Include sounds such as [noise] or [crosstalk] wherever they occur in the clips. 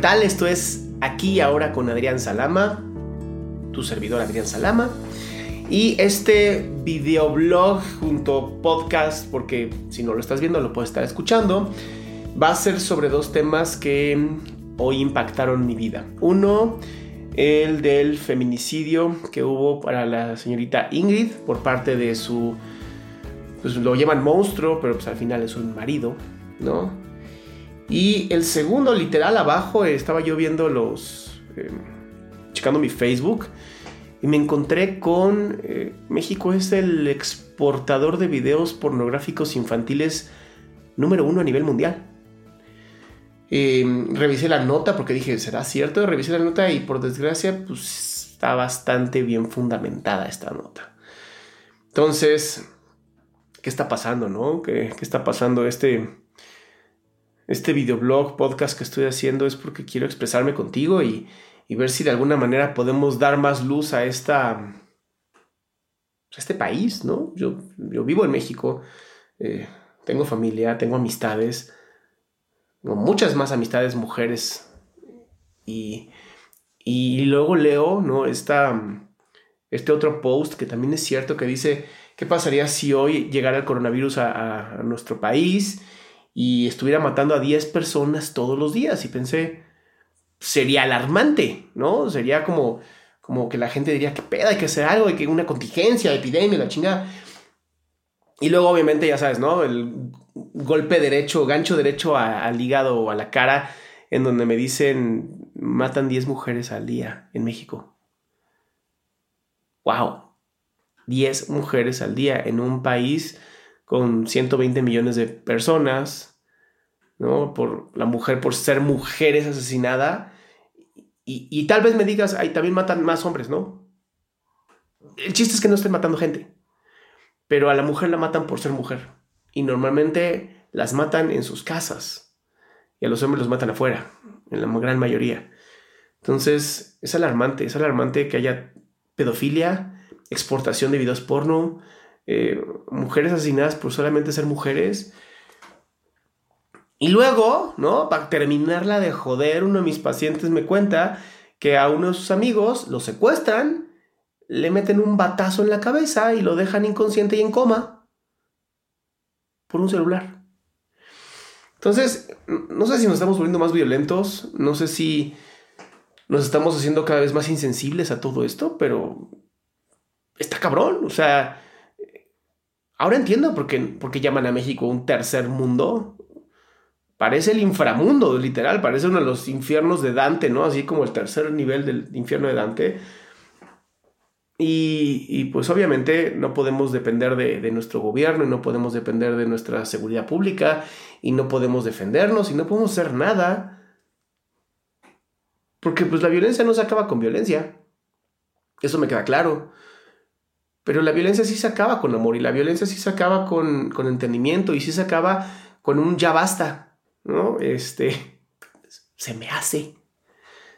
Tal? Esto es Aquí Ahora con Adrián Salama, tu servidor Adrián Salama. Y este videoblog junto podcast, porque si no lo estás viendo lo puedes estar escuchando, va a ser sobre dos temas que hoy impactaron mi vida. Uno, el del feminicidio que hubo para la señorita Ingrid por parte de su, pues lo llaman monstruo, pero pues al final es un marido, ¿no? Y el segundo, literal, abajo, estaba yo viendo los... Eh, checando mi Facebook y me encontré con... Eh, México es el exportador de videos pornográficos infantiles número uno a nivel mundial. Eh, revisé la nota porque dije, ¿será cierto? Revisé la nota y por desgracia, pues está bastante bien fundamentada esta nota. Entonces, ¿qué está pasando, no? ¿Qué, qué está pasando? Este este videoblog, podcast que estoy haciendo es porque quiero expresarme contigo y, ver si de alguna manera podemos dar más luz a esta a este país, ¿no? Yo, vivo en México, eh, tengo familia, tengo amistades, muchas más amistades mujeres y, luego leo, ¿no? Este otro post que también es cierto que dice, ¿qué pasaría si hoy llegara el coronavirus a nuestro país? Y estuviera matando a 10 personas todos los días. Y pensé, sería alarmante, ¿no? Sería como, como que la gente diría, que peda, hay que hacer algo, hay que una contingencia, epidemia, la chingada. Y luego, obviamente, ya sabes, ¿no? El golpe derecho, gancho derecho al hígado o a la cara, en donde me dicen, matan 10 mujeres al día en México. ¡Wow! 10 mujeres al día en un país con 120 millones de personas, ¿no? Por la mujer, por ser mujer es asesinada. Y, tal vez me digas, ahí también matan más hombres, ¿no? El chiste es que no estén matando gente. Pero a la mujer la matan por ser mujer. Y normalmente las matan en sus casas. Y a los hombres los matan afuera, en la gran mayoría. Entonces, es alarmante, es alarmante que haya pedofilia, exportación de videos porno, eh, mujeres asesinadas por solamente ser mujeres. Y luego, ¿no? Para terminarla de joder, uno de mis pacientes me cuenta que a uno de sus amigos lo secuestran, le meten un batazo en la cabeza y lo dejan inconsciente y en coma por un celular. Entonces, no sé si nos estamos volviendo más violentos, no sé si nos estamos haciendo cada vez más insensibles a todo esto, pero está cabrón, o sea, Ahora entiendo por qué, llaman a México un tercer mundo. Parece el inframundo, literal, parece uno de los infiernos de Dante, ¿no? Así como el tercer nivel del infierno de Dante. Y, pues obviamente no podemos depender de, de, nuestro gobierno y no podemos depender de nuestra seguridad pública y no podemos defendernos y no podemos hacer nada. Porque pues la violencia no se acaba con violencia. Eso me queda claro. Pero la violencia sí se acaba con amor y la violencia sí se acaba con, entendimiento y sí se acaba con un ya basta, ¿no? Este, [laughs] se me hace.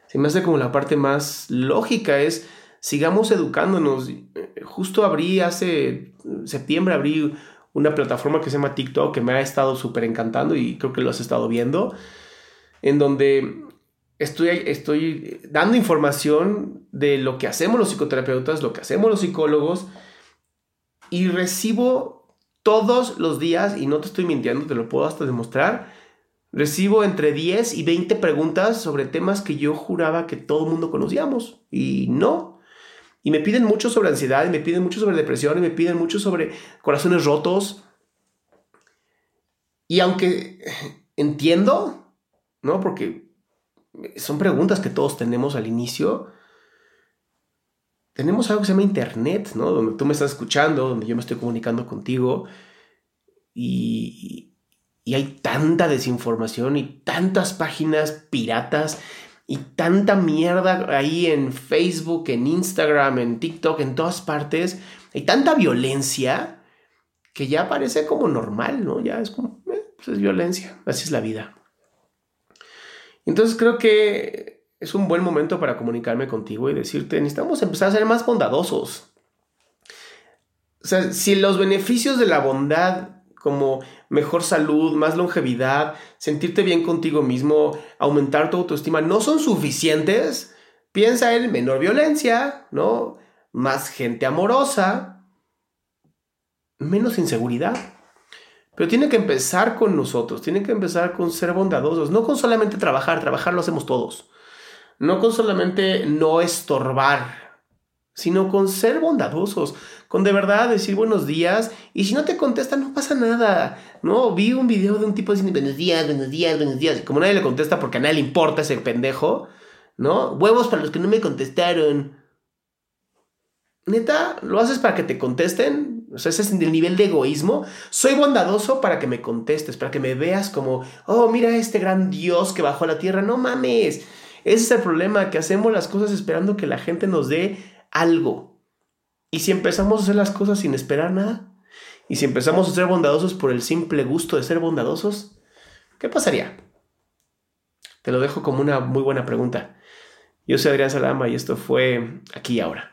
Se me hace como la parte más lógica es sigamos educándonos. Justo abrí hace septiembre, abrí una plataforma que se llama TikTok que me ha estado súper encantando y creo que lo has estado viendo, en donde estoy, estoy dando información de lo que hacemos los psicoterapeutas, lo que hacemos los psicólogos y recibo todos los días, y no te estoy mintiendo, te lo puedo hasta demostrar, recibo entre 10 y 20 preguntas sobre temas que yo juraba que todo el mundo conocíamos y no. Y me piden mucho sobre ansiedad, y me piden mucho sobre depresión, y me piden mucho sobre corazones rotos. Y aunque entiendo, ¿no? Porque son preguntas que todos tenemos al inicio. Tenemos algo que se llama Internet, ¿no? Donde tú me estás escuchando, donde yo me estoy comunicando contigo. Y, y hay tanta desinformación y tantas páginas piratas y tanta mierda ahí en Facebook, en Instagram, en TikTok, en todas partes. Hay tanta violencia que ya parece como normal, ¿no? Ya es como, eh, pues es violencia, así es la vida. Entonces creo que es un buen momento para comunicarme contigo y decirte, necesitamos empezar a ser más bondadosos. O sea, si los beneficios de la bondad como mejor salud, más longevidad, sentirte bien contigo mismo, aumentar tu autoestima, no son suficientes, piensa en menor violencia, ¿no? Más gente amorosa, menos inseguridad. Pero tiene que empezar con nosotros, tiene que empezar con ser bondadosos, no con solamente trabajar, trabajar lo hacemos todos, no con solamente no estorbar, sino con ser bondadosos, con de verdad decir buenos días y si no te contesta no pasa nada. No, vi un video de un tipo diciendo buenos días, buenos días, buenos días, y como nadie le contesta porque a nadie le importa ese pendejo, ¿no? Huevos para los que no me contestaron. Neta, ¿lo haces para que te contesten? O sea, ese es el nivel de egoísmo. Soy bondadoso para que me contestes, para que me veas como, oh, mira este gran Dios que bajó a la tierra. No mames. Ese es el problema, que hacemos las cosas esperando que la gente nos dé algo. Y si empezamos a hacer las cosas sin esperar nada, y si empezamos a ser bondadosos por el simple gusto de ser bondadosos, ¿qué pasaría? Te lo dejo como una muy buena pregunta. Yo soy Adrián Salama y esto fue aquí y ahora.